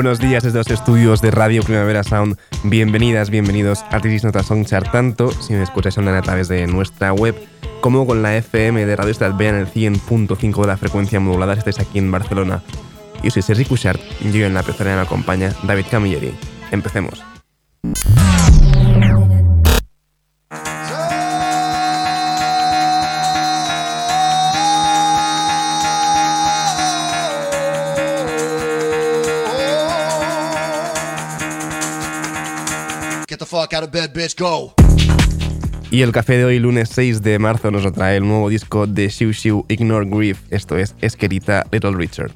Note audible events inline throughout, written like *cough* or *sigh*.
Buenos días desde los estudios de Radio Primavera Sound. Bienvenidas, bienvenidos a Artistic Nota Songchart, tanto si me escucháis online a través de nuestra web como con la FM de Radio Estad en el 100.5 de la frecuencia modulada si estáis aquí en Barcelona. Yo soy Sergi Cushart y yo en la pecera me acompaña David Camilleri. Empecemos. Y el café de hoy, lunes 6 de marzo, nos trae el nuevo disco de Xiu Xiu Ignore Grief. Esto es Esquerita Little Richard.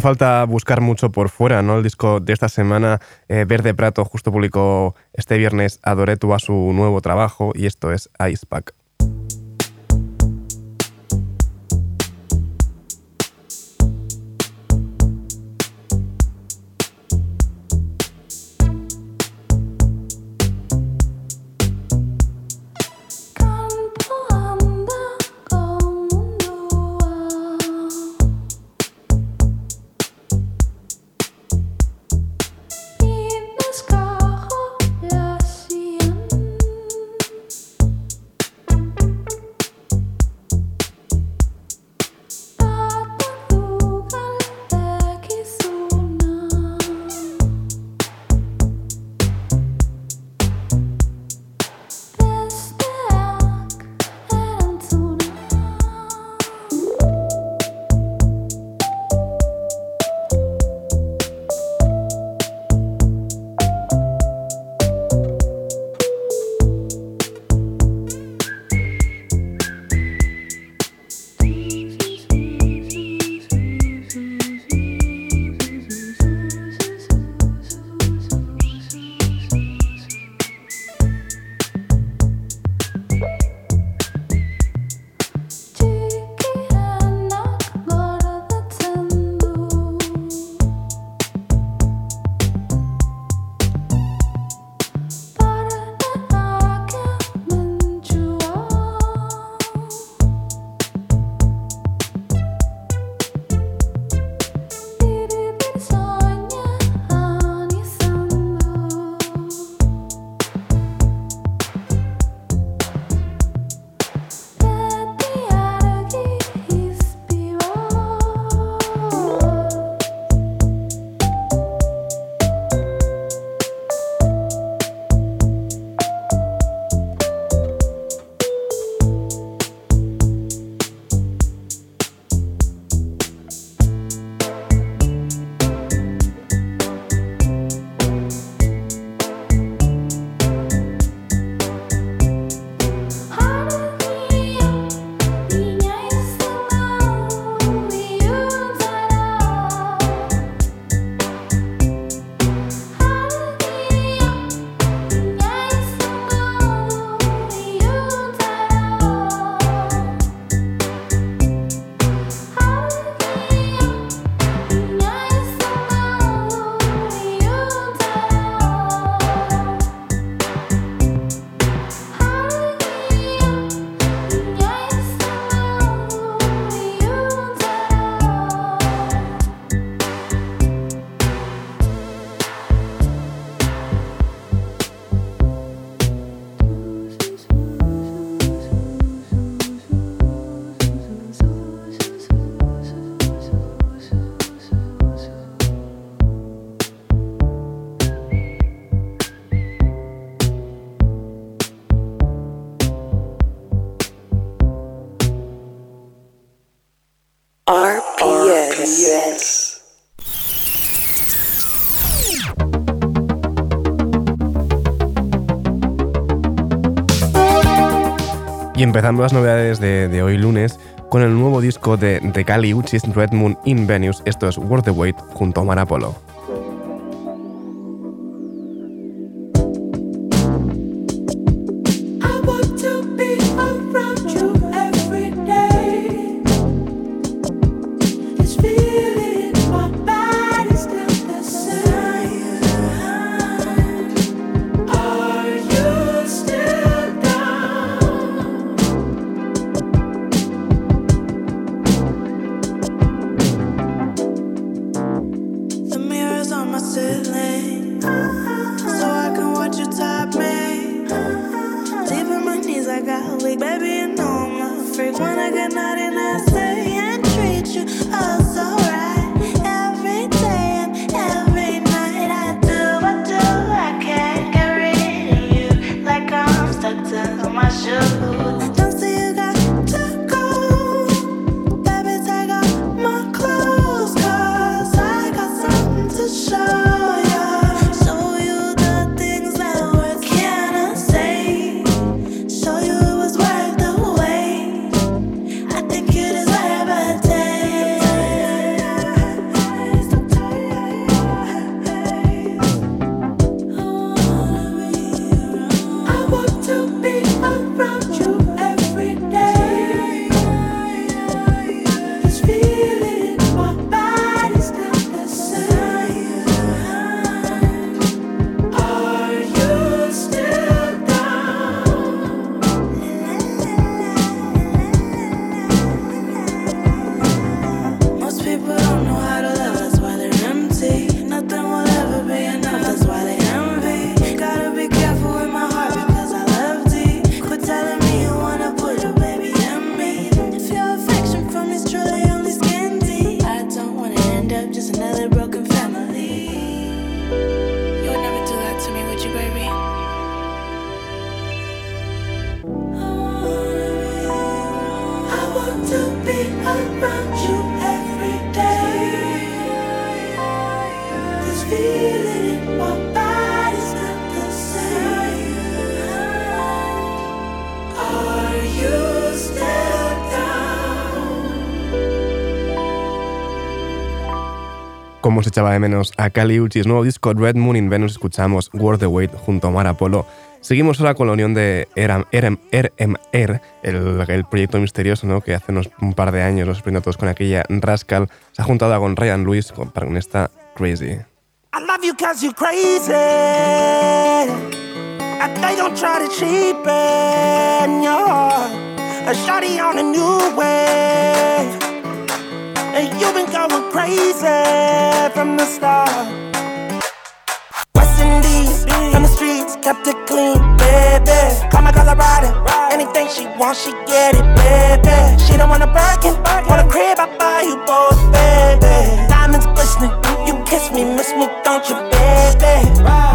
Falta buscar mucho por fuera, ¿no? El disco de esta semana, eh, Verde Prato, justo publicó este viernes Adoretu a su nuevo trabajo y esto es Ice Pack. Empezando las novedades de, hoy lunes con el nuevo disco de, de Cali Uchis Red Moon in Venus. Esto es Worth the Wait junto a Marapolo. feeling. Echaba de menos a Cali Uchis nuevo disco Red Moon in Venus escuchamos Worth the Wait junto a Mar Apollo. Seguimos ahora con la unión de RMR, el, proyecto misterioso ¿no? que hace unos, un par de años los sorprendió todos con aquella Rascal. Se ha juntado con Ryan Lewis con, con esta Crazy. I love you cause you're crazy. And they don't try to cheapen your A shawty on a new way. And you've been going crazy from the start. West Indies, from the streets, kept it clean, baby. Call my girl a rider. Anything she wants, she get it, baby. She don't want a Birkin, want a crib, I buy you both, baby. Diamonds glistening, you kiss me, miss me, don't you, baby?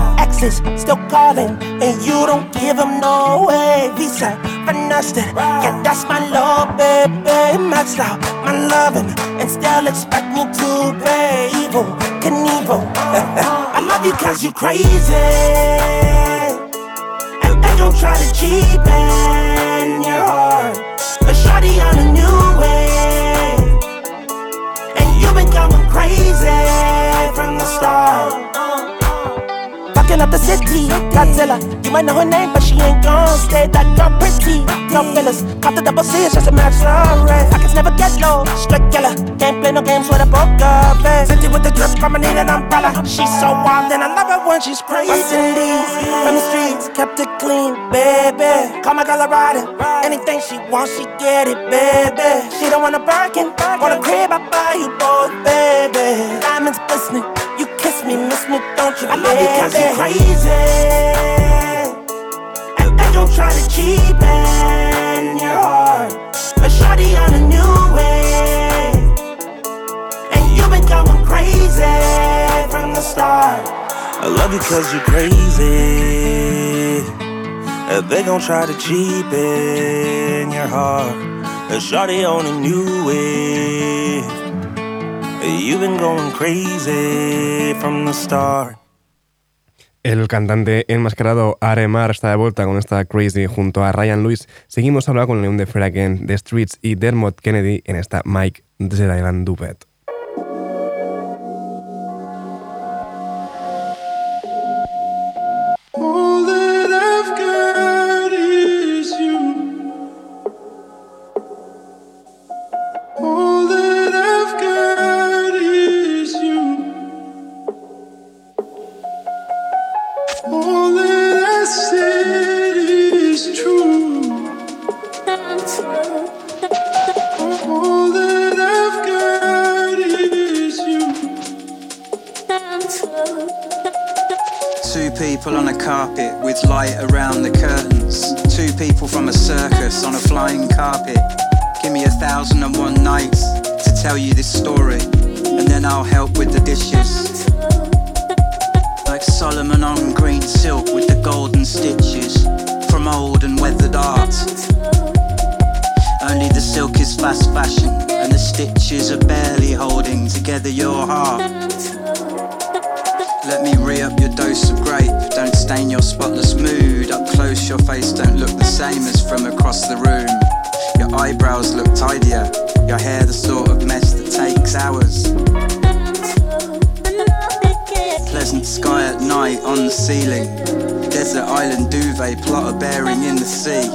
Exes still calling, and you don't give them no way. Visa, finessed it, yeah, that's my love, baby. Maxed out my loving, and still expect me to pay evil, can Knievel. *laughs* I love you cause you crazy, and they don't try to cheapen your heart. A shawty on a new way, and you've been going crazy from the start. The city, Godzilla. You might know her name, but she ain't gon' stay that girl pretty. No fillers, caught the double C, just a match red. Pockets never get low, straight killer. Can't play no games with a poker face. City with the drip, I'ma need an umbrella. She's so wild, and I love her when she's crazy. Indies, from the streets, kept it clean, baby. Call my girl a rider. Anything she wants, she get it, baby. She don't want a Birkin, want a crib, I buy you both, baby. Diamonds glistening me, miss me, don't you? I love you cause you're crazy. And, and don't try to cheapen your heart. A shawty on a new way. And you've been going crazy from the start. I love you cause you're crazy. And they gon' try to cheapen your heart. A shawty on a new way. El cantante enmascarado Aremar está de vuelta con esta Crazy junto a Ryan Lewis. Seguimos hablando con Leon de Fragen, The Streets y Dermot Kennedy en esta Mike the Island help with the dishes. Like Solomon on green silk with the golden stitches from old and weathered art. Only the silk is fast fashion, and the stitches are barely holding together your heart. Let me re up your dose of grape. Don't stain your spotless mood. Up close, your face don't look the same as from across the room. Your eyebrows look tidier. Your hair the sort of mess that takes hours. Pleasant sky at night on the ceiling. Desert island duvet plotter bearing in the sea.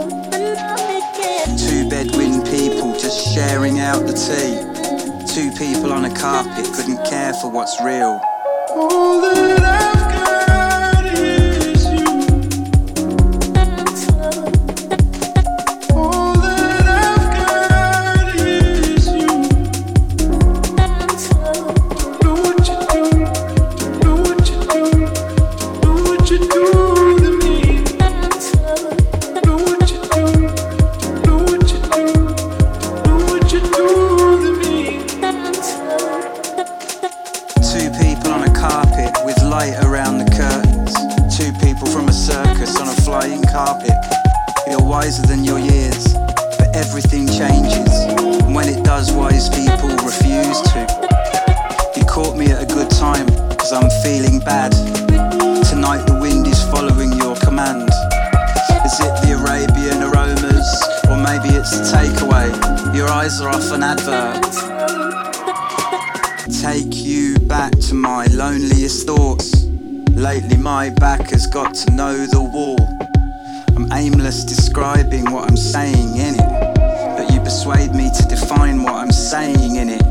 Two bedouin people just sharing out the tea. Two people on a carpet couldn't care for what's real. Describing what I'm saying in it. But you persuade me to define what I'm saying in it.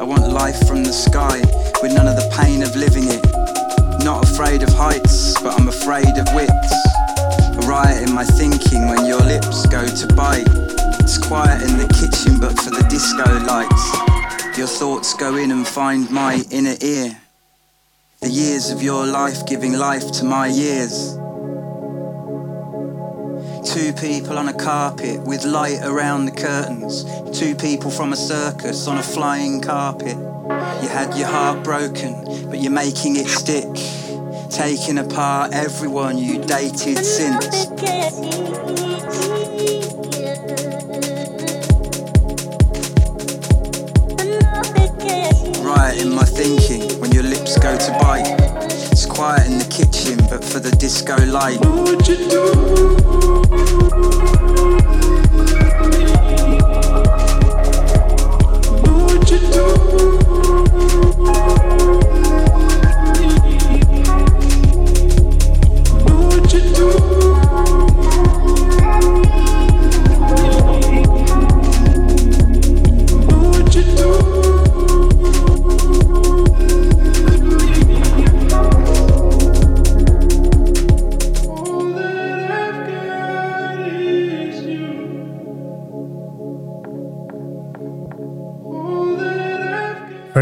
I want life from the sky with none of the pain of living it. Not afraid of heights, but I'm afraid of wits. A riot in my thinking when your lips go to bite. It's quiet in the kitchen, but for the disco lights, your thoughts go in and find my inner ear. The years of your life giving life to my years. Two people on a carpet with light around the curtains. Two people from a circus on a flying carpet. You had your heart broken, but you're making it stick. Taking apart everyone you dated since. Right in my thinking when your lips go to bite. Quiet in the kitchen, but for the disco light. What would you do?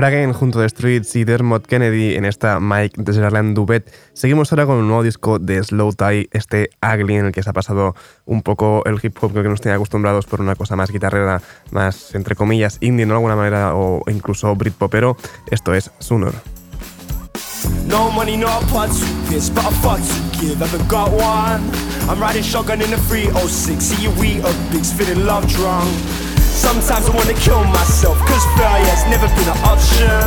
Again junto a Streets y Dermot Kennedy en esta Mike Desgerland Duvet. Seguimos ahora con un nuevo disco de Slow Tie, este Ugly, en el que se ha pasado un poco el hip hop que nos tiene acostumbrados por una cosa más guitarrera, más entre comillas indie, ¿no? de alguna manera, o incluso Britpopero. Esto es Sooner. No money, no but I fuck to got one. I'm riding shotgun in the 306, see you we a big spitting love drunk. Sometimes I wanna kill myself, cause failure's never been an option.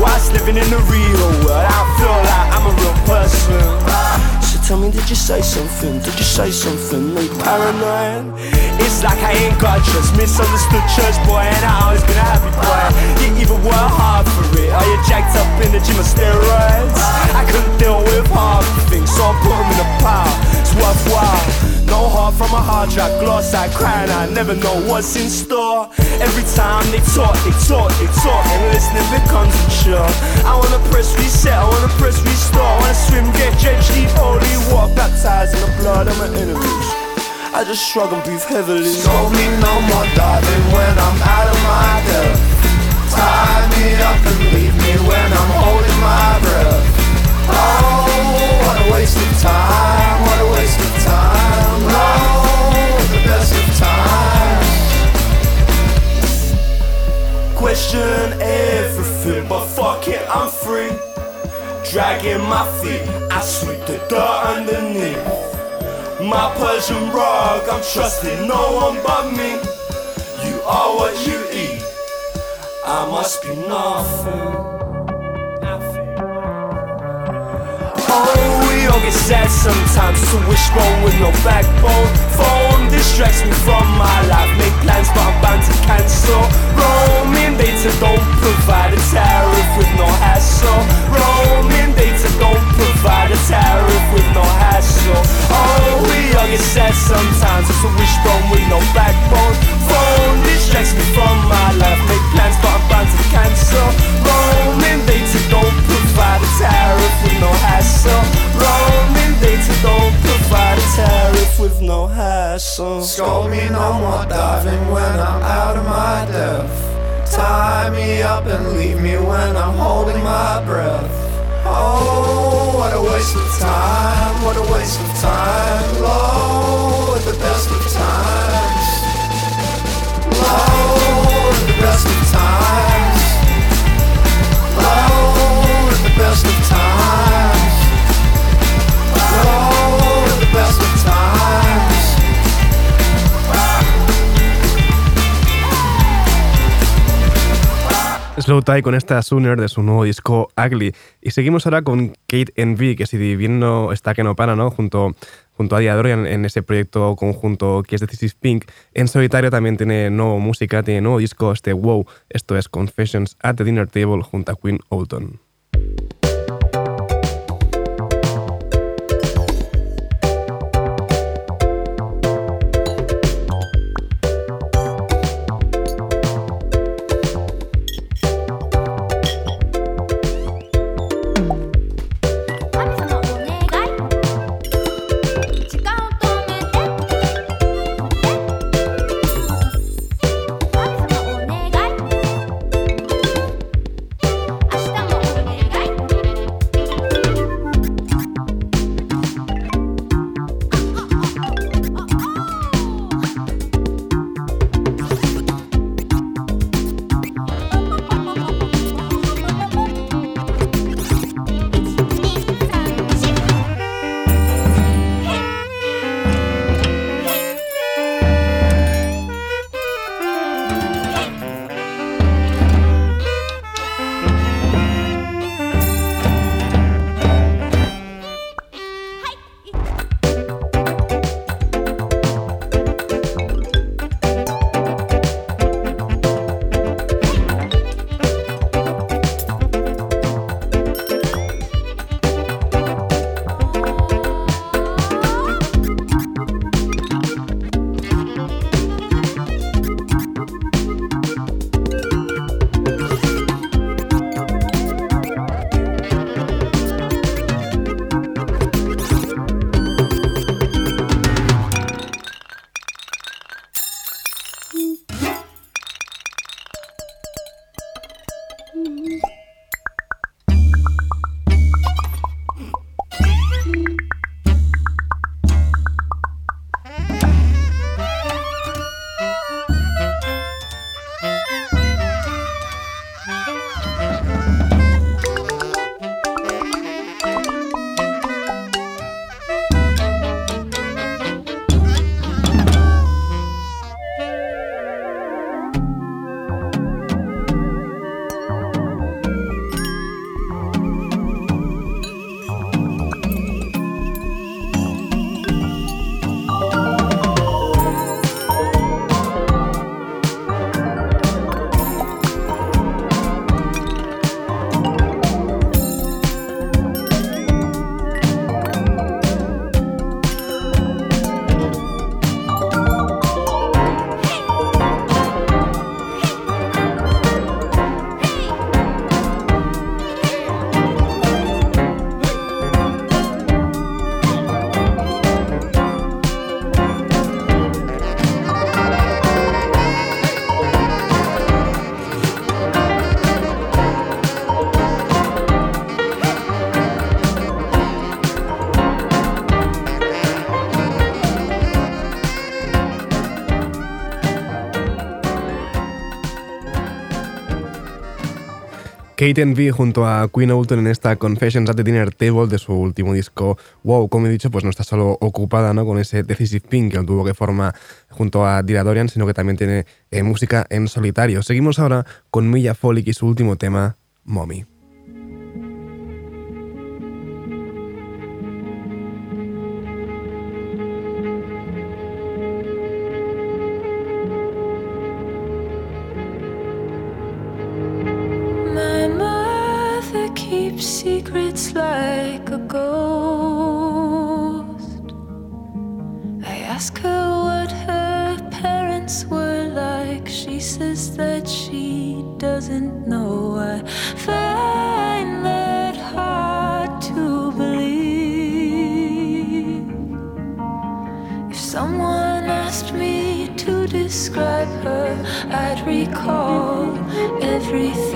Whilst living in the real world, I feel like I'm a real person. So tell me, did you say something? Did you say something? Make paranoid? It's like I ain't got trust, misunderstood church boy, and I always been a happy boy. You even work hard for it, are you jacked up in the gym of steroids? I couldn't deal with hard things, so I put them in a pile. It's worthwhile. No heart from a hard drive, gloss I crying, I never know what's in store. Every time they talk, they talk, they talk, and listening becomes chore. I wanna press reset, I wanna press restore, I wanna swim, get drenched deep, holy water, baptized in the blood of my enemies. I just shrug and breathe heavily. Scold me no more, darling, when I'm out of my depth. Tie me up and leave me when I'm holding my breath. Oh, what a waste of time, Question everything, but fuck it, I'm free. Dragging my feet, I sweep the dirt underneath. My Persian rug, I'm trusting no one but me. You are what you eat, I must be nothing. Oh, we all get sad sometimes. It's a wishbone with no backbone. Phone distracts me from my life. Make plans, but I'm bound to cancel. Roaming data don't provide a tariff with no hassle. Roaming data don't provide a tariff with no hassle. Oh, we all get sad sometimes. It's a wishbone with no backbone. Up and leave me when I'm holding my breath. Oh, what a waste of time, what a waste of time. Low at the best of times. Low at the best of times. Low at the best of times. Slow Tie con esta Sooner de su nuevo disco Ugly. Y seguimos ahora con Kate Envy, que si bien no está que no para, ¿no? Junto, junto a Diadorian en ese proyecto conjunto que es This Pink. En solitario también tiene nueva música, tiene nuevo disco, este Wow. Esto es Confessions at the Dinner Table junto a Queen Olton. Kate V junto a Queen Oulton en esta Confessions at the Dinner Table de su último disco. Wow, como he dicho, pues no está solo ocupada ¿no? con ese Decisive Pink que tuvo que forma junto a Dira Dorian, sino que también tiene eh, música en solitario. Seguimos ahora con Milla Folic y su último tema, Mommy. Like a ghost. I ask her what her parents were like. She says that she doesn't know. I find that hard to believe. If someone asked me to describe her, I'd recall everything.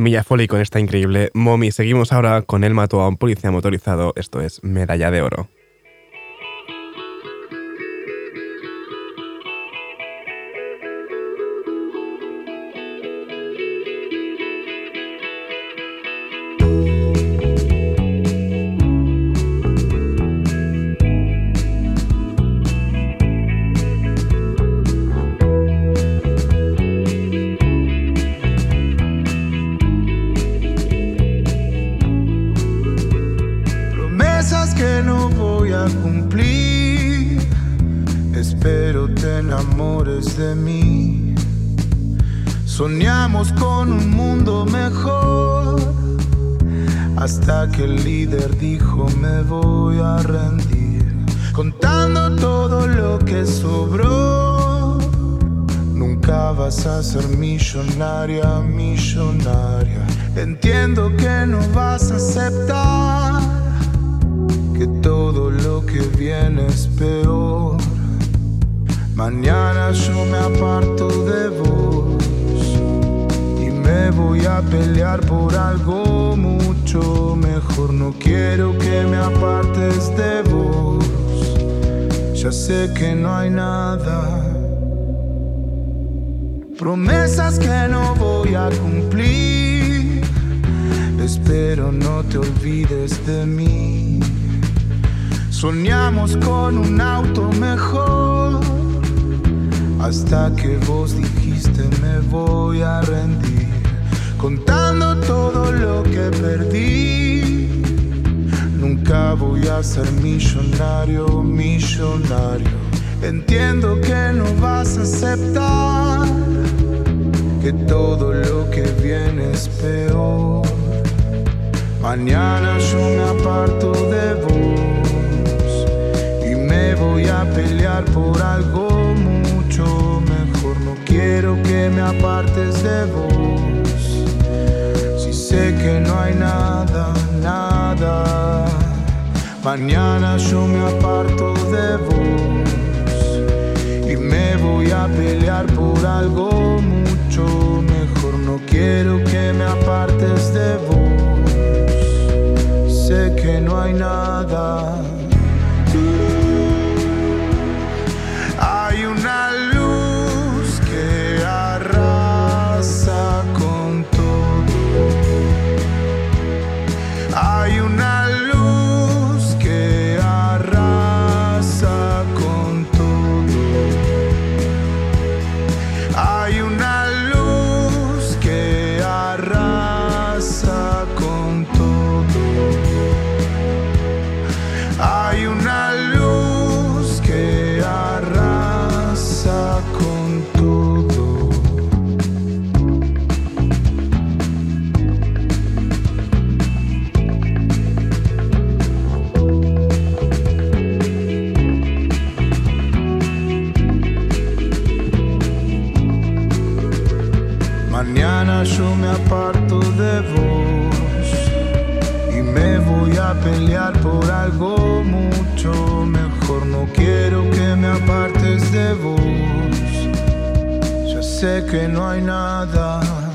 Milla Foley con esta increíble Mommy. Seguimos ahora con El mató a un policía motorizado. Esto es Medalla de Oro. hasta que vos dijiste me voy a rendir, contando todo lo que perdí. Nunca voy a ser millonario, millonario. Entiendo que no vas a aceptar que todo lo que viene es peor. Mañana yo me aparto de vos y me voy a pelear por algo más quiero que me apartes de vos. Si sé que no hay nada, nada, mañana yo me aparto de vos. Y me voy a pelear por algo mucho mejor. No quiero que me apartes de vos. Sé que no hay nada. pelear por algo mucho mejor. No quiero que me apartes de vos. Ya sé que no hay nada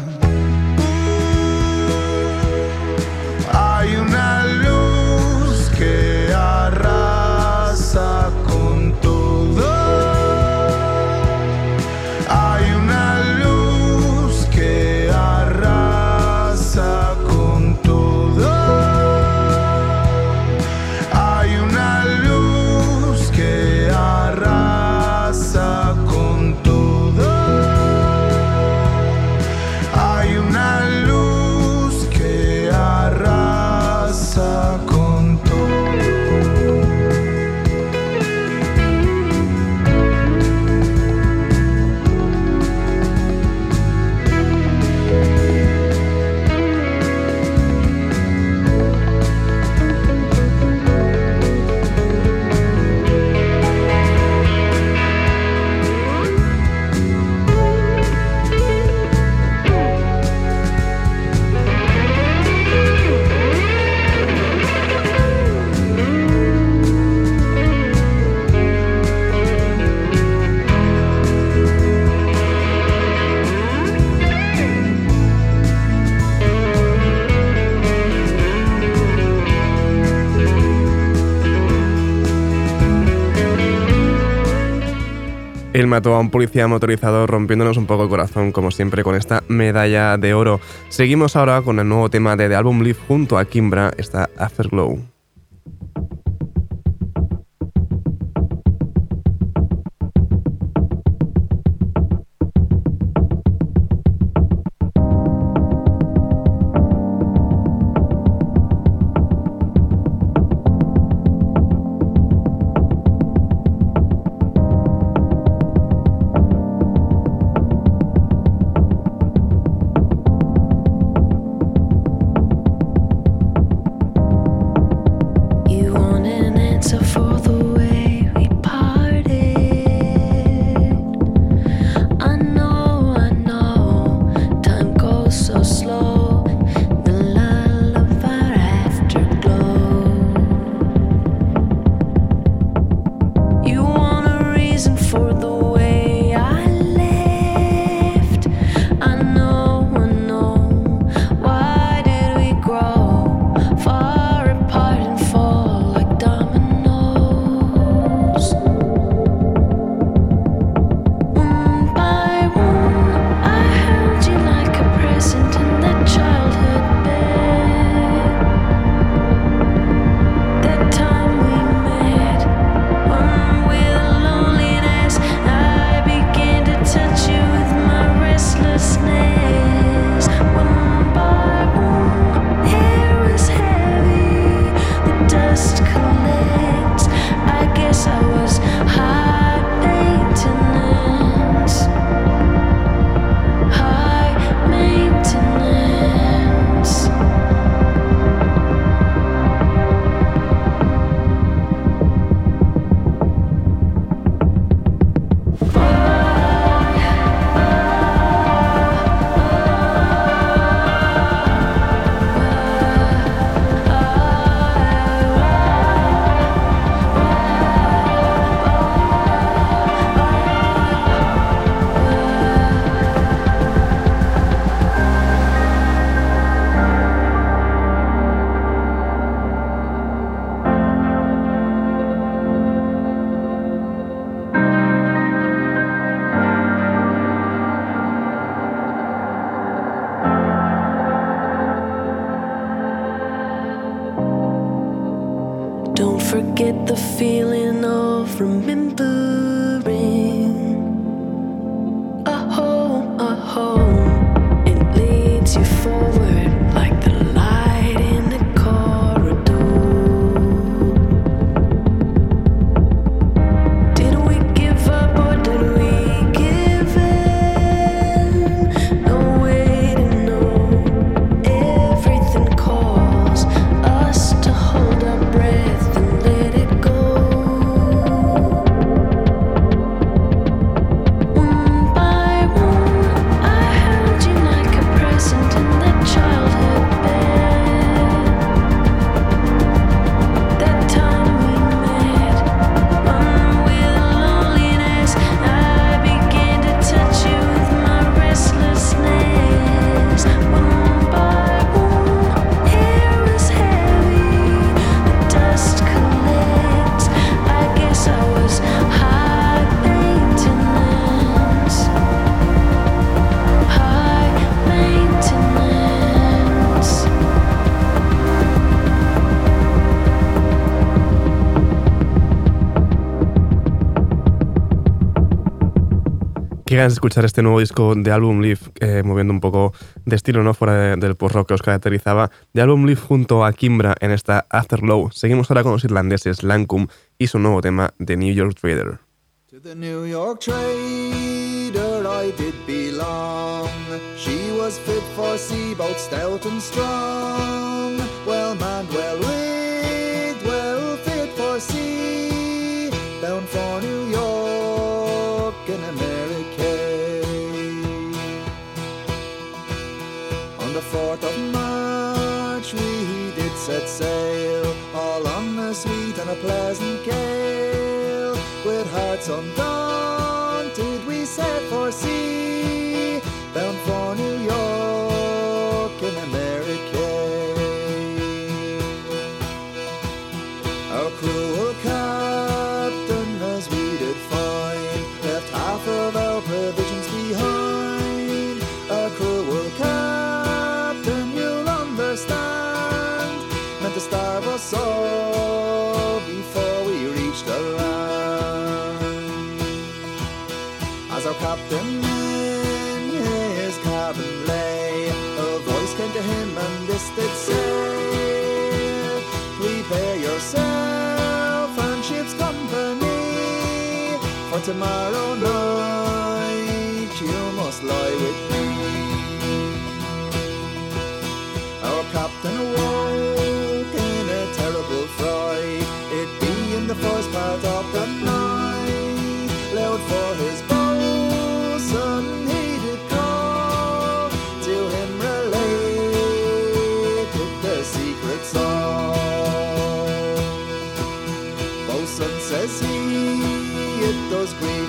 Mató a un policía motorizado rompiéndonos un poco el corazón, como siempre, con esta medalla de oro. Seguimos ahora con el nuevo tema de The Album Leaf junto a Kimbra, esta Afterglow. Qué escuchar este nuevo disco de Album Leaf, eh, moviendo un poco de estilo, ¿no? Fuera del post-rock que os caracterizaba. De Album Leaf junto a Kimbra en esta Afterglow. Seguimos ahora con los irlandeses Lancum y su nuevo tema, The New York Trader. To the New York trader I did belong. She was fit for sea, both stout and strong. With for tomorrow night you must lie with me. Our captain awoke in a terrible fright. It be in the first part of the night, loud for his bosun he did call. To him relate the secret song. Bosun says he those green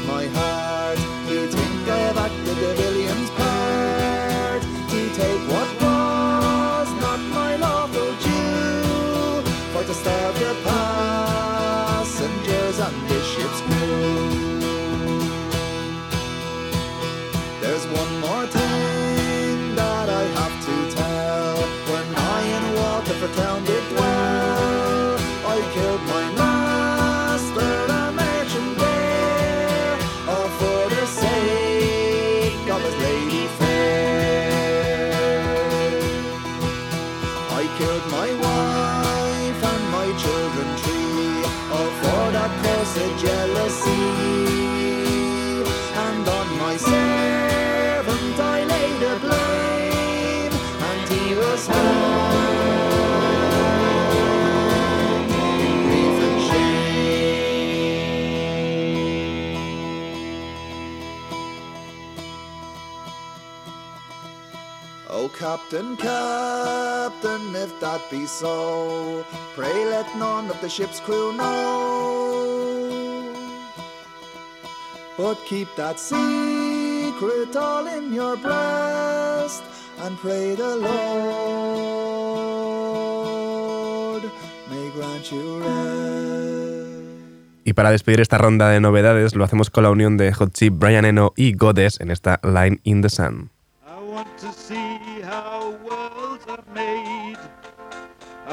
Captain, Captain, if that be so, pray let none of the ship's crew know. But keep that secret all in your breast, and pray the Lord may grant you rest. Y para despedir esta ronda de novedades, lo hacemos con la unión de Hot Chip, Brian Eno y Goddess en esta Line in the Sun. I want to see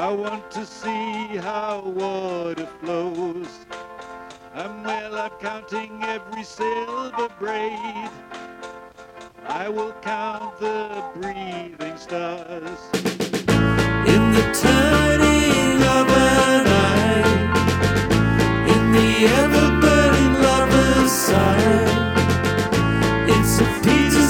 I want to see how water flows. And well, I'm counting every silver braid. I will count the breathing stars. In the turning of an eye, in the ever burning lover's sigh, it's a piece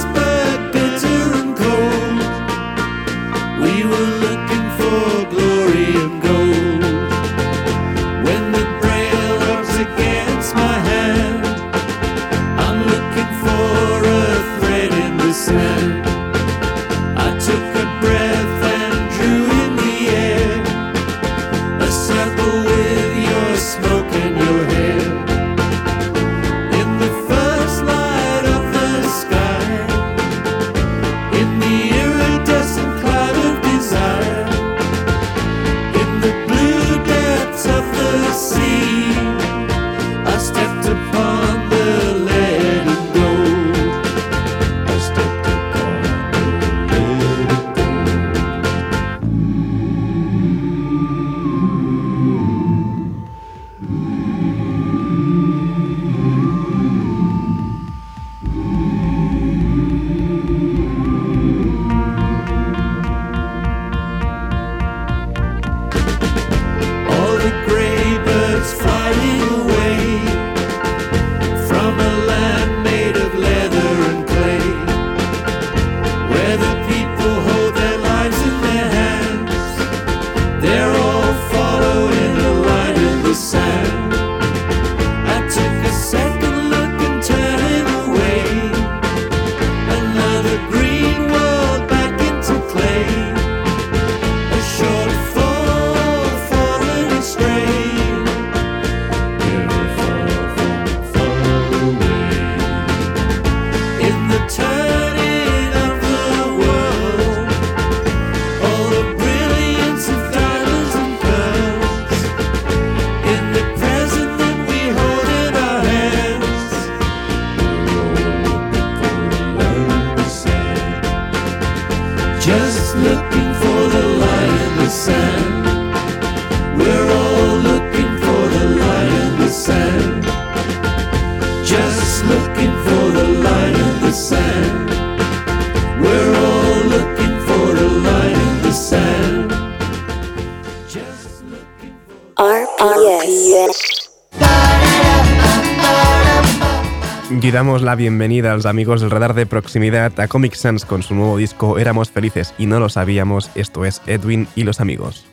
damos la bienvenida a los amigos del radar de proximidad a Comic Sans con su nuevo disco Éramos felices y no lo sabíamos. Esto es Edwin y los amigos.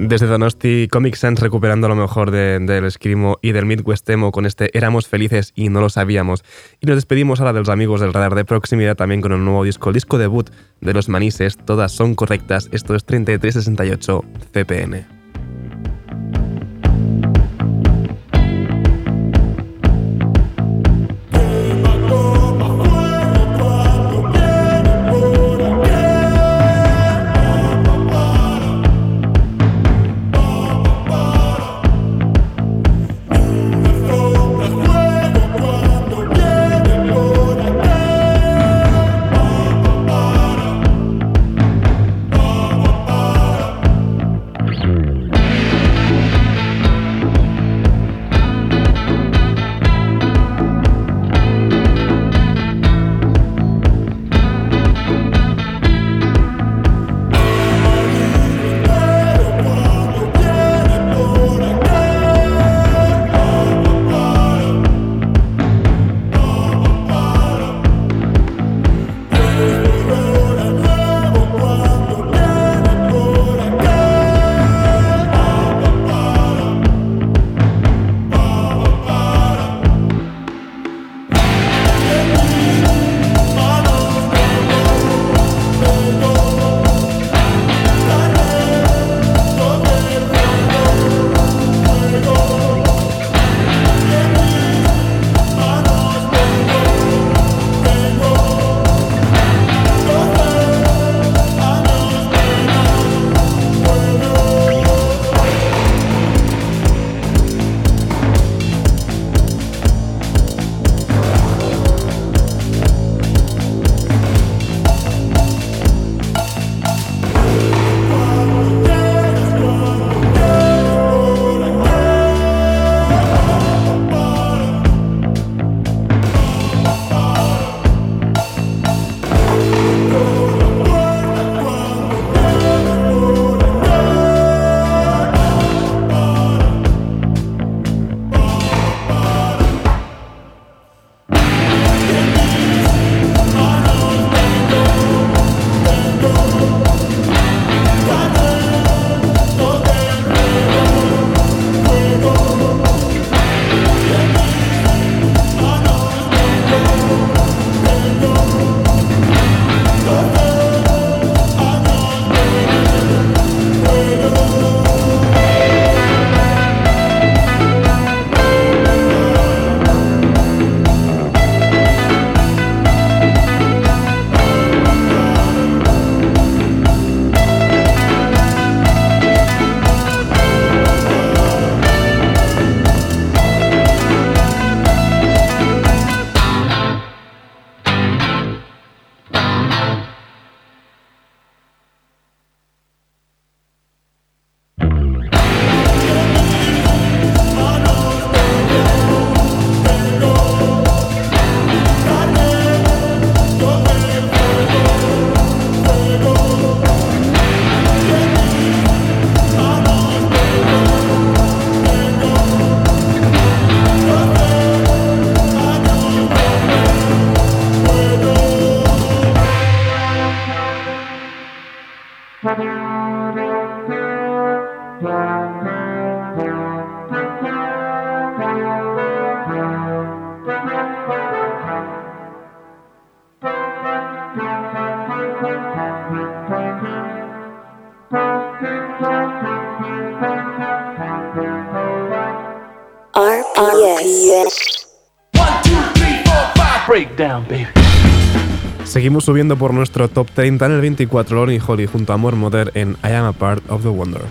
Desde Donosti, Comic Sans recuperando lo mejor del escrimo y del Midwest Emo con este Éramos felices y no lo sabíamos. Y nos despedimos ahora de los amigos del radar de proximidad también con un nuevo disco, el disco debut de los Manises. Todas son correctas. Esto es 3368 CPN. RPS. One, two, three, four, five. Breakdown, baby. Seguimos subiendo por nuestro top 30 en el 24 Lonnie Holly junto a More Mother en I Am a Part of the Wonder.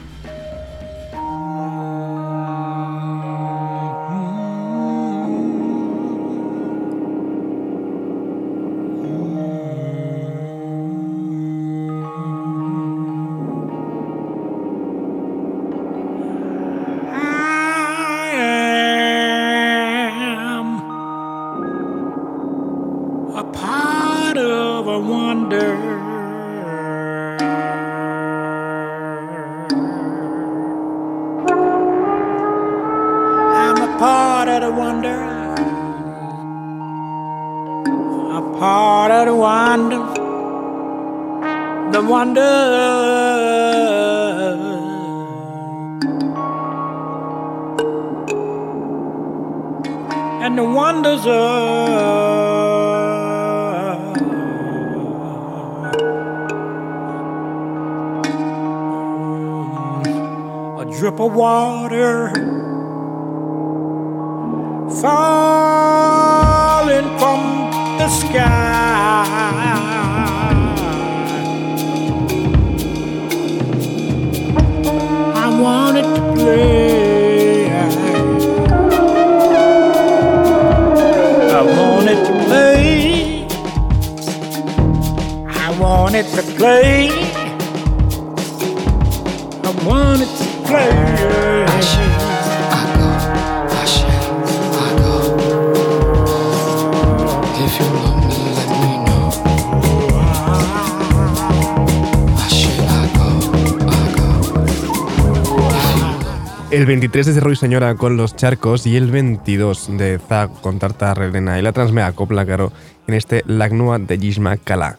23 es de Roy Señora con Los Charcos y el 22 de Zag con Tarta Relena y la transmea copla, claro, en este Lagnua de Gisma Kala.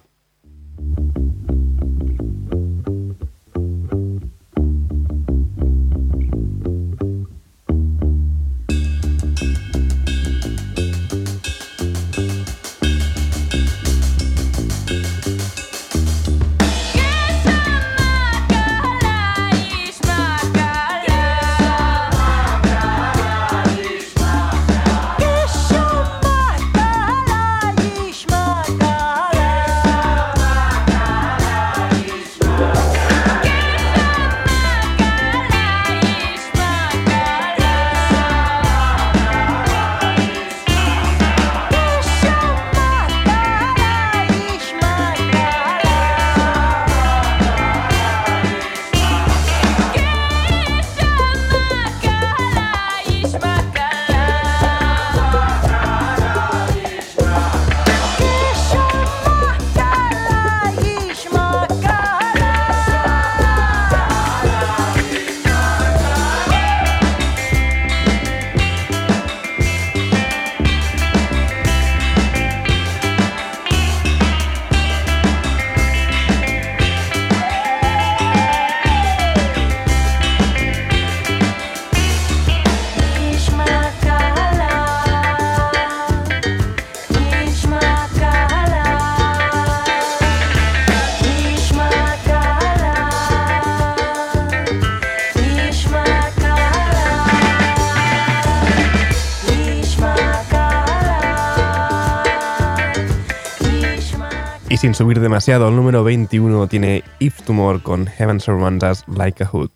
Sin subir demasiado, el número 21 tiene If Tumor con Heaven Surrounds Us Like a Hood.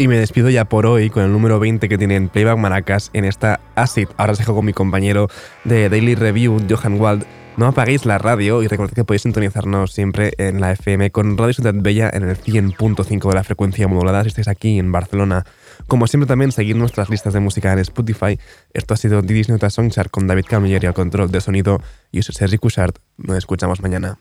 Y me despido ya por hoy con el número 20 que tiene en Playback Maracas en esta Acid. Ahora os dejo con mi compañero de Daily Review, Johan Wald. No apaguéis la radio y recordad que podéis sintonizarnos siempre en la FM con Radio Ciudad Bella en el 100.5 de la frecuencia modulada si estáis aquí en Barcelona. Como siempre también seguid nuestras listas de música en Spotify. Esto ha sido Didis Nota Songchart con David Camilleri al control de sonido. Y Sergi Cushart. Nos escuchamos mañana.